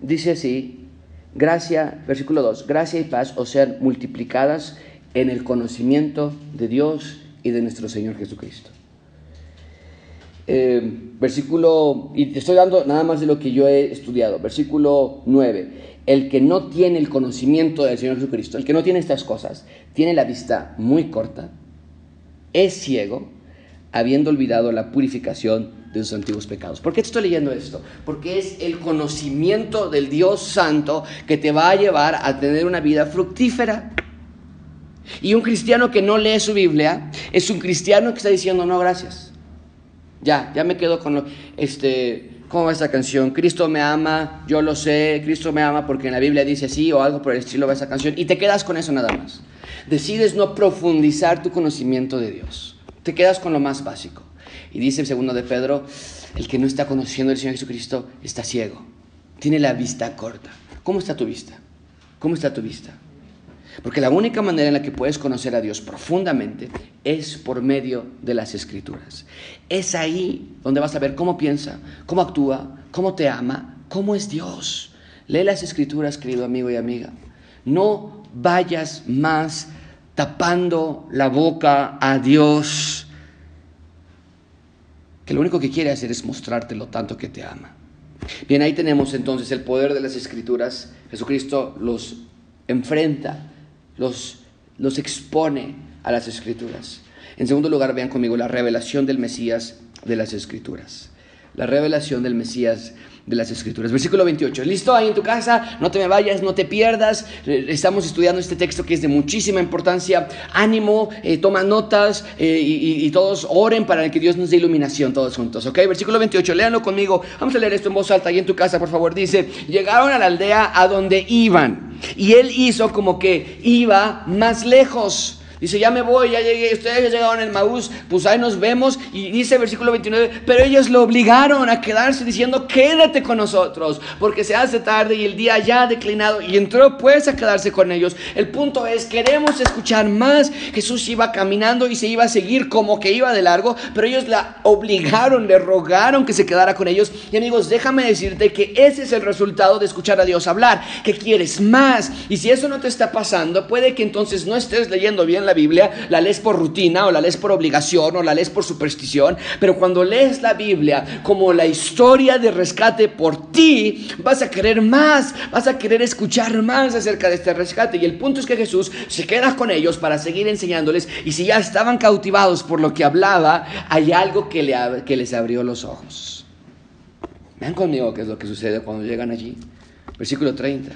dice así, gracia, versículo 2, gracia y paz os sean multiplicadas en el conocimiento de Dios y de nuestro Señor Jesucristo. Eh, versículo, y te estoy dando nada más de lo que yo he estudiado, versículo 9, el que no tiene el conocimiento del Señor Jesucristo, el que no tiene estas cosas, tiene la vista muy corta, es ciego, habiendo olvidado la purificación de sus antiguos pecados. ¿Por qué te estoy leyendo esto? Porque es el conocimiento del Dios Santo que te va a llevar a tener una vida fructífera. Y un cristiano que no lee su Biblia es un cristiano que está diciendo no gracias. Ya, ya me quedo con lo, este, ¿cómo va esa canción? Cristo me ama, yo lo sé, Cristo me ama porque en la Biblia dice así o algo por el estilo de esa canción y te quedas con eso nada más decides no profundizar tu conocimiento de Dios. Te quedas con lo más básico. Y dice el segundo de Pedro, el que no está conociendo al Señor Jesucristo está ciego. Tiene la vista corta. ¿Cómo está tu vista? ¿Cómo está tu vista? Porque la única manera en la que puedes conocer a Dios profundamente es por medio de las escrituras. Es ahí donde vas a ver cómo piensa, cómo actúa, cómo te ama, cómo es Dios. Lee las escrituras, querido amigo y amiga. No vayas más tapando la boca a Dios. que lo único que quiere hacer es mostrarte lo tanto que te ama. Bien, ahí tenemos entonces el poder de las escrituras. Jesucristo los enfrenta, los, los expone a las escrituras. En segundo lugar, vean conmigo la revelación del Mesías de las escrituras. La revelación del Mesías de las Escrituras. Versículo 28. ¿Listo? Ahí en tu casa, no te me vayas, no te pierdas. Eh, estamos estudiando este texto que es de muchísima importancia. Ánimo, eh, toma notas eh, y, y, todos oren para que Dios nos dé iluminación todos juntos. ¿Ok? Versículo 28. Léanlo conmigo. Vamos a leer esto en voz alta ahí en tu casa, por favor. Dice, llegaron a la aldea a donde iban. Y él hizo como que iba más lejos Dice, ya me voy, ya llegué, ustedes ya llegaron en Maús, pues ahí nos vemos. Y dice versículo 29, pero ellos lo obligaron a quedarse diciendo, quédate con nosotros, porque se hace tarde y el día ya ha declinado. Y entró pues a quedarse con ellos. El punto es, queremos escuchar más. Jesús iba caminando y se iba a seguir como que iba de largo, pero ellos la obligaron, le rogaron que se quedara con ellos. Y amigos, déjame decirte que ese es el resultado de escuchar a Dios hablar, que quieres más. Y si eso no te está pasando, puede que entonces no estés leyendo bien la Biblia, la lees por rutina o la lees por obligación o la lees por superstición, pero cuando lees la Biblia como la historia de rescate por ti, vas a querer más, vas a querer escuchar más acerca de este rescate. Y el punto es que Jesús se queda con ellos para seguir enseñándoles y si ya estaban cautivados por lo que hablaba, hay algo que, le, que les abrió los ojos. Vean conmigo qué es lo que sucede cuando llegan allí. Versículo 30.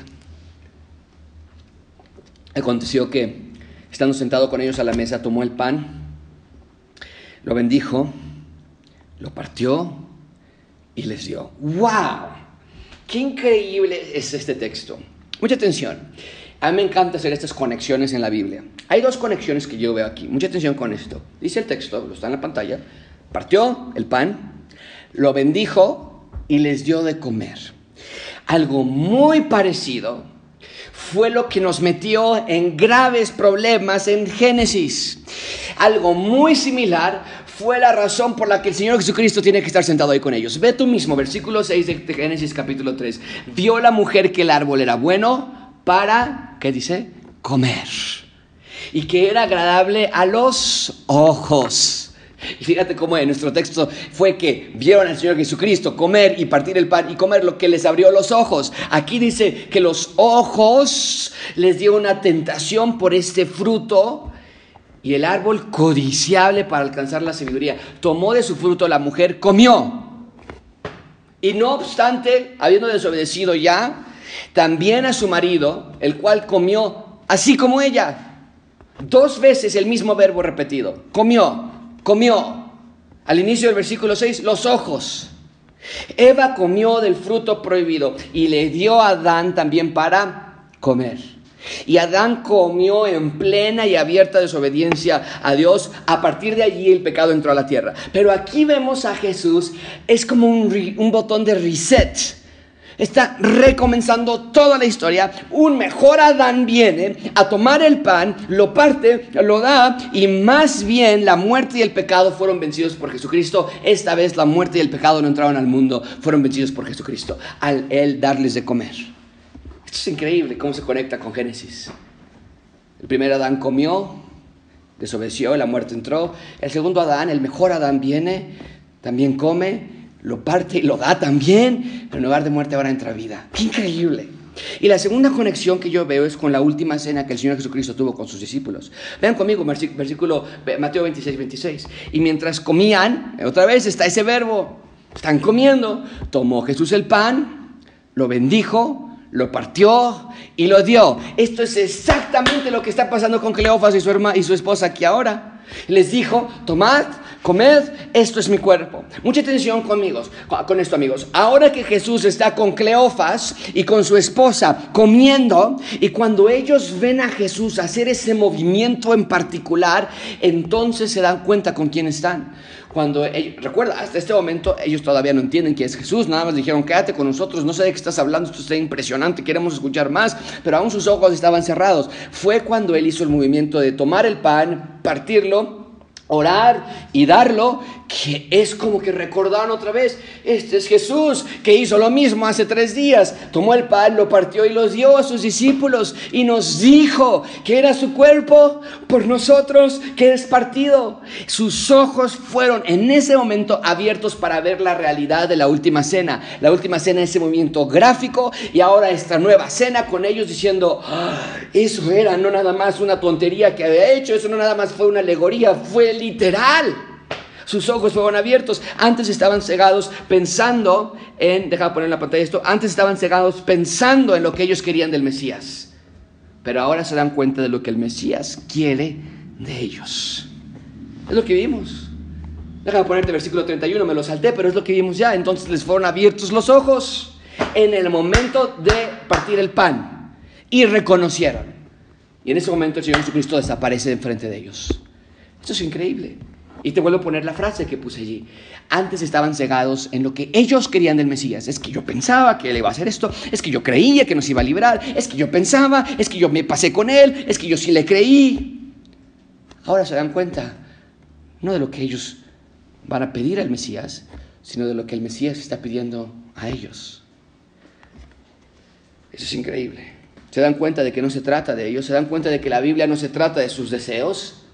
Aconteció que Estando sentado con ellos a la mesa, tomó el pan, lo bendijo, lo partió y les dio. ¡Wow! ¡Qué increíble es este texto! Mucha atención. A mí me encanta hacer estas conexiones en la Biblia. Hay dos conexiones que yo veo aquí. Mucha atención con esto. Dice el texto, lo está en la pantalla. Partió el pan, lo bendijo y les dio de comer. Algo muy parecido fue lo que nos metió en graves problemas en Génesis. Algo muy similar fue la razón por la que el Señor Jesucristo tiene que estar sentado ahí con ellos. Ve tú mismo, versículo 6 de Génesis capítulo 3. Vio la mujer que el árbol era bueno para, ¿qué dice? Comer. Y que era agradable a los ojos y fíjate cómo en nuestro texto fue que vieron al Señor Jesucristo comer y partir el pan y comer lo que les abrió los ojos. Aquí dice que los ojos les dio una tentación por este fruto y el árbol codiciable para alcanzar la sabiduría. Tomó de su fruto la mujer, comió. Y no obstante, habiendo desobedecido ya, también a su marido, el cual comió así como ella. Dos veces el mismo verbo repetido. Comió comió, al inicio del versículo 6, los ojos. Eva comió del fruto prohibido y le dio a Adán también para comer. Y Adán comió en plena y abierta desobediencia a Dios. A partir de allí el pecado entró a la tierra. Pero aquí vemos a Jesús, es como un, un botón de reset está recomenzando toda la historia. Un mejor Adán viene a tomar el pan, lo parte, lo da y más bien la muerte y el pecado fueron vencidos por Jesucristo. Esta vez la muerte y el pecado no entraron al mundo, fueron vencidos por Jesucristo al él darles de comer. Esto es increíble cómo se conecta con Génesis. El primer Adán comió, desobedeció, la muerte entró. El segundo Adán, el mejor Adán viene, también come lo parte y lo da también, pero en lugar de muerte ahora entra vida. ¡Qué increíble! Y la segunda conexión que yo veo es con la última cena que el Señor Jesucristo tuvo con sus discípulos. Vean conmigo, versículo Mateo 26, 26. Y mientras comían, otra vez está ese verbo, están comiendo, tomó Jesús el pan, lo bendijo, lo partió y lo dio. Esto es exactamente lo que está pasando con Cleofas y su, hermana, y su esposa aquí ahora. Les dijo, tomad, comed, esto es mi cuerpo. Mucha atención conmigo, con esto amigos. Ahora que Jesús está con Cleofas y con su esposa comiendo, y cuando ellos ven a Jesús hacer ese movimiento en particular, entonces se dan cuenta con quién están. Cuando recuerda, hasta este momento ellos todavía no entienden quién es Jesús, nada más dijeron, quédate con nosotros, no sé de qué estás hablando, esto está impresionante, queremos escuchar más, pero aún sus ojos estaban cerrados. Fue cuando él hizo el movimiento de tomar el pan, partirlo, orar y darlo, que es como que recordaron otra vez, este es Jesús que hizo lo mismo hace tres días, tomó el pan, lo partió y los dio a sus discípulos y nos dijo que era su cuerpo por nosotros que es partido. Sus ojos fueron en ese momento abiertos para ver la realidad de la última cena, la última cena ese movimiento gráfico y ahora esta nueva cena con ellos diciendo, ah, eso era no nada más una tontería que había hecho, eso no nada más fue una alegoría, fue literal. Sus ojos fueron abiertos. Antes estaban cegados pensando en, deja poner en la pantalla esto, antes estaban cegados pensando en lo que ellos querían del Mesías. Pero ahora se dan cuenta de lo que el Mesías quiere de ellos. Es lo que vimos. Déjame ponerte versículo 31, me lo salté, pero es lo que vimos ya. Entonces les fueron abiertos los ojos en el momento de partir el pan y reconocieron. Y en ese momento el Señor Jesucristo desaparece de enfrente de ellos. Esto es increíble. Y te vuelvo a poner la frase que puse allí. Antes estaban cegados en lo que ellos querían del Mesías. Es que yo pensaba que él iba a hacer esto. Es que yo creía que nos iba a librar. Es que yo pensaba. Es que yo me pasé con él. Es que yo sí le creí. Ahora se dan cuenta, no de lo que ellos van a pedir al Mesías, sino de lo que el Mesías está pidiendo a ellos. Eso es increíble. Se dan cuenta de que no se trata de ellos. Se dan cuenta de que la Biblia no se trata de sus deseos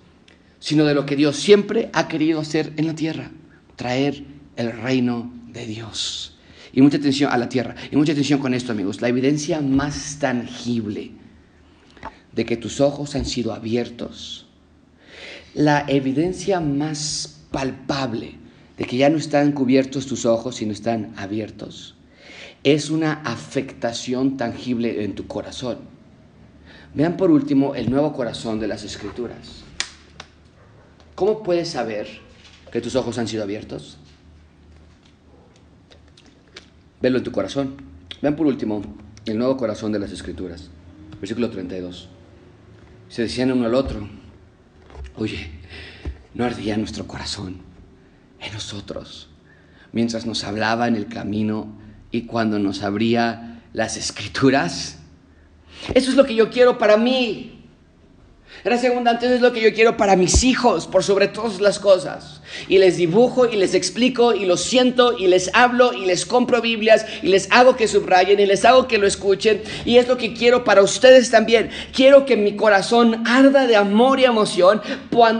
sino de lo que Dios siempre ha querido hacer en la tierra, traer el reino de Dios. Y mucha atención a la tierra. Y mucha atención con esto, amigos. La evidencia más tangible de que tus ojos han sido abiertos, la evidencia más palpable de que ya no están cubiertos tus ojos, sino están abiertos, es una afectación tangible en tu corazón. Vean por último el nuevo corazón de las escrituras. ¿Cómo puedes saber que tus ojos han sido abiertos? Velo en tu corazón. Vean por último el nuevo corazón de las Escrituras. Versículo 32. Se decían uno al otro, oye, ¿no ardía nuestro corazón en nosotros mientras nos hablaba en el camino y cuando nos abría las Escrituras? Eso es lo que yo quiero para mí. Era segunda, antes es lo que yo quiero para mis hijos, por sobre todas las cosas y les dibujo y les explico y lo siento y les hablo y les compro Biblias y les hago que subrayen y les hago que lo escuchen y es lo que quiero para ustedes también. Quiero que mi corazón arda de amor y emoción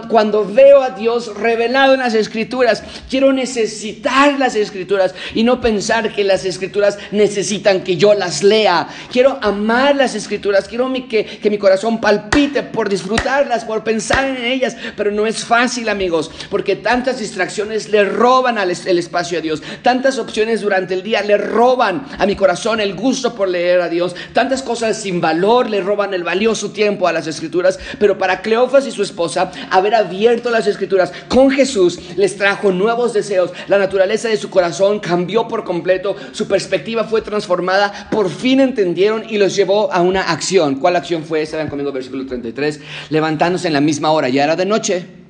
cuando veo a Dios revelado en las escrituras. Quiero necesitar las escrituras y no pensar que las escrituras necesitan que yo las lea. Quiero amar las escrituras, quiero que, que mi corazón palpite por disfrutarlas, por pensar en ellas, pero no es fácil amigos, porque tanto tantas distracciones le roban el espacio a Dios, tantas opciones durante el día le roban a mi corazón el gusto por leer a Dios, tantas cosas sin valor le roban el valioso tiempo a las escrituras, pero para Cleofas y su esposa, haber abierto las escrituras con Jesús les trajo nuevos deseos, la naturaleza de su corazón cambió por completo, su perspectiva fue transformada, por fin entendieron y los llevó a una acción. ¿Cuál acción fue esa? Vean conmigo versículo 33, levantándose en la misma hora, ya era de noche,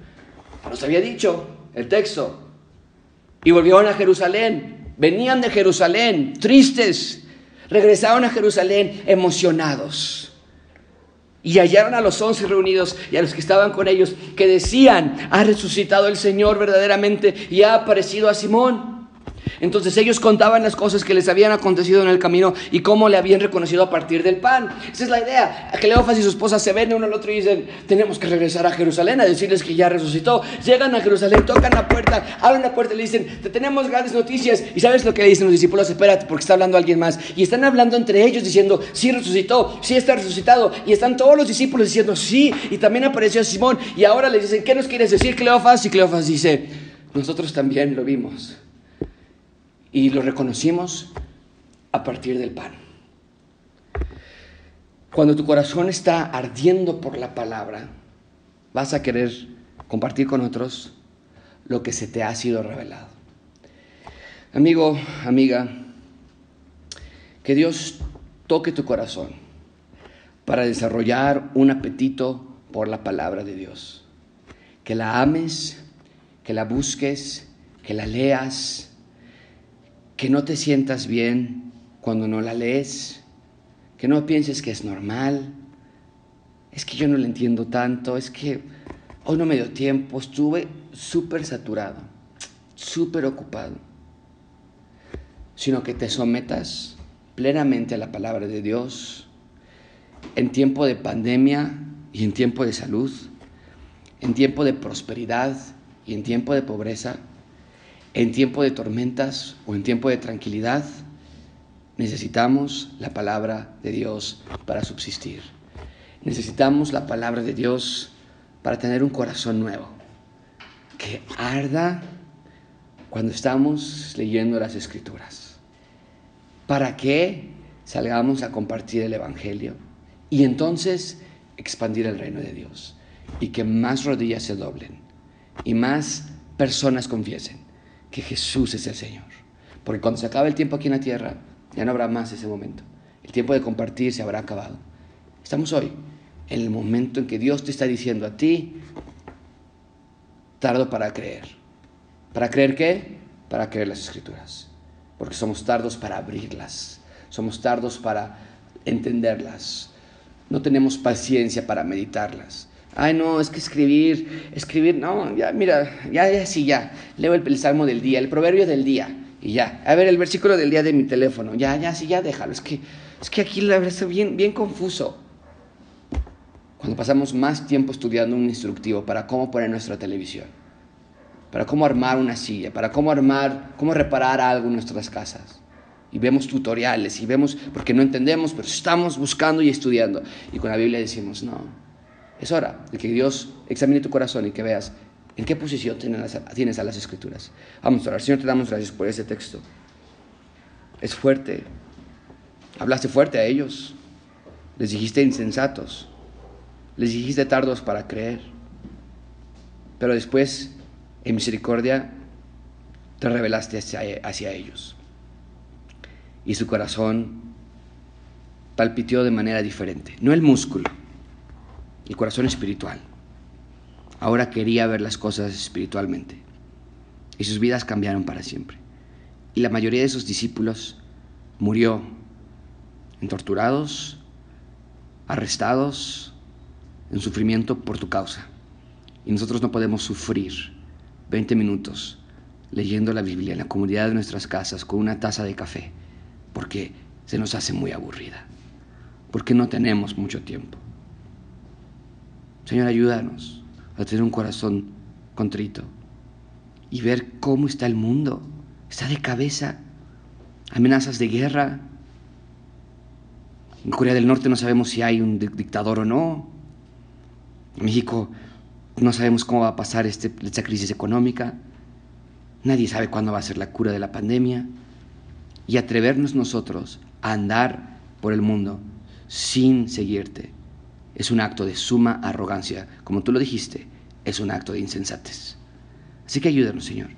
nos había dicho, el texto. Y volvieron a Jerusalén. Venían de Jerusalén, tristes. Regresaron a Jerusalén emocionados. Y hallaron a los once reunidos y a los que estaban con ellos que decían, ha resucitado el Señor verdaderamente y ha aparecido a Simón. Entonces ellos contaban las cosas que les habían acontecido en el camino y cómo le habían reconocido a partir del pan. Esa es la idea. Cleofas y su esposa se ven uno al otro y dicen, tenemos que regresar a Jerusalén a decirles que ya resucitó. Llegan a Jerusalén, tocan la puerta, abren la puerta y le dicen, te tenemos grandes noticias. ¿Y sabes lo que le dicen los discípulos? Espérate, porque está hablando alguien más. Y están hablando entre ellos diciendo, sí resucitó, sí está resucitado. Y están todos los discípulos diciendo, sí. Y también apareció Simón. Y ahora les dicen, ¿qué nos quieres decir, Cleofas? Y Cleofas dice, nosotros también lo vimos y lo reconocimos a partir del pan. Cuando tu corazón está ardiendo por la palabra, vas a querer compartir con otros lo que se te ha sido revelado. Amigo, amiga, que Dios toque tu corazón para desarrollar un apetito por la palabra de Dios. Que la ames, que la busques, que la leas, que no te sientas bien cuando no la lees, que no pienses que es normal, es que yo no la entiendo tanto, es que Hoy no me dio tiempo, estuve súper saturado, súper ocupado. Sino que te sometas plenamente a la palabra de Dios en tiempo de pandemia y en tiempo de salud, en tiempo de prosperidad y en tiempo de pobreza, en tiempo de tormentas o en tiempo de tranquilidad. Necesitamos la palabra de Dios para subsistir. Necesitamos la palabra de Dios para tener un corazón nuevo, que arda cuando estamos leyendo las escrituras, para que salgamos a compartir el Evangelio y entonces expandir el reino de Dios y que más rodillas se doblen y más personas confiesen que Jesús es el Señor. Porque cuando se acabe el tiempo aquí en la tierra, ya no habrá más ese momento. El tiempo de compartir se habrá acabado. Estamos hoy en el momento en que Dios te está diciendo a ti, tardo para creer. ¿Para creer qué? Para creer las escrituras. Porque somos tardos para abrirlas. Somos tardos para entenderlas. No tenemos paciencia para meditarlas. Ay, no, es que escribir, escribir, no, ya, mira, ya, ya, sí, ya. Leo el, el salmo del día, el proverbio del día, y ya. A ver, el versículo del día de mi teléfono, ya, ya, sí, ya, déjalo. Es que, es que aquí la verdad está bien, bien confuso. Cuando pasamos más tiempo estudiando un instructivo para cómo poner nuestra televisión, para cómo armar una silla, para cómo armar, cómo reparar algo en nuestras casas. Y vemos tutoriales y vemos, porque no entendemos, pero estamos buscando y estudiando. Y con la Biblia decimos, no, es hora de que Dios examine tu corazón y que veas en qué posición tienes a las escrituras. Vamos a orar. Señor, te damos gracias por ese texto. Es fuerte. Hablaste fuerte a ellos. Les dijiste insensatos. Les dijiste tardos para creer. Pero después, en misericordia, te revelaste hacia, ellos. Y su corazón palpiteó de manera diferente. No el músculo, el corazón espiritual. Ahora quería ver las cosas espiritualmente. Y sus vidas cambiaron para siempre. Y la mayoría de sus discípulos murió torturados, arrestados, en sufrimiento por tu causa. Y nosotros no podemos sufrir 20 minutos leyendo la Biblia en la comunidad de nuestras casas con una taza de café, porque se nos hace muy aburrida, porque no tenemos mucho tiempo. Señor, ayúdanos a tener un corazón contrito y ver cómo está el mundo. Está de cabeza. Amenazas de guerra. En Corea del Norte no sabemos si hay un dictador o no. En México no sabemos cómo va a pasar este, esta crisis económica. Nadie sabe cuándo va a ser la cura de la pandemia. Y atrevernos nosotros a andar por el mundo sin seguirte es un acto de suma arrogancia. Como tú lo dijiste, es un acto de insensatez. Así que ayúdanos, Señor,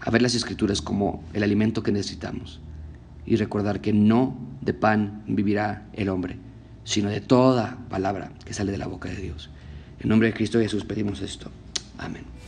a ver las escrituras como el alimento que necesitamos y recordar que no de pan vivirá el hombre, sino de toda palabra que sale de la boca de Dios. En nombre de Cristo Jesús pedimos esto. Amén.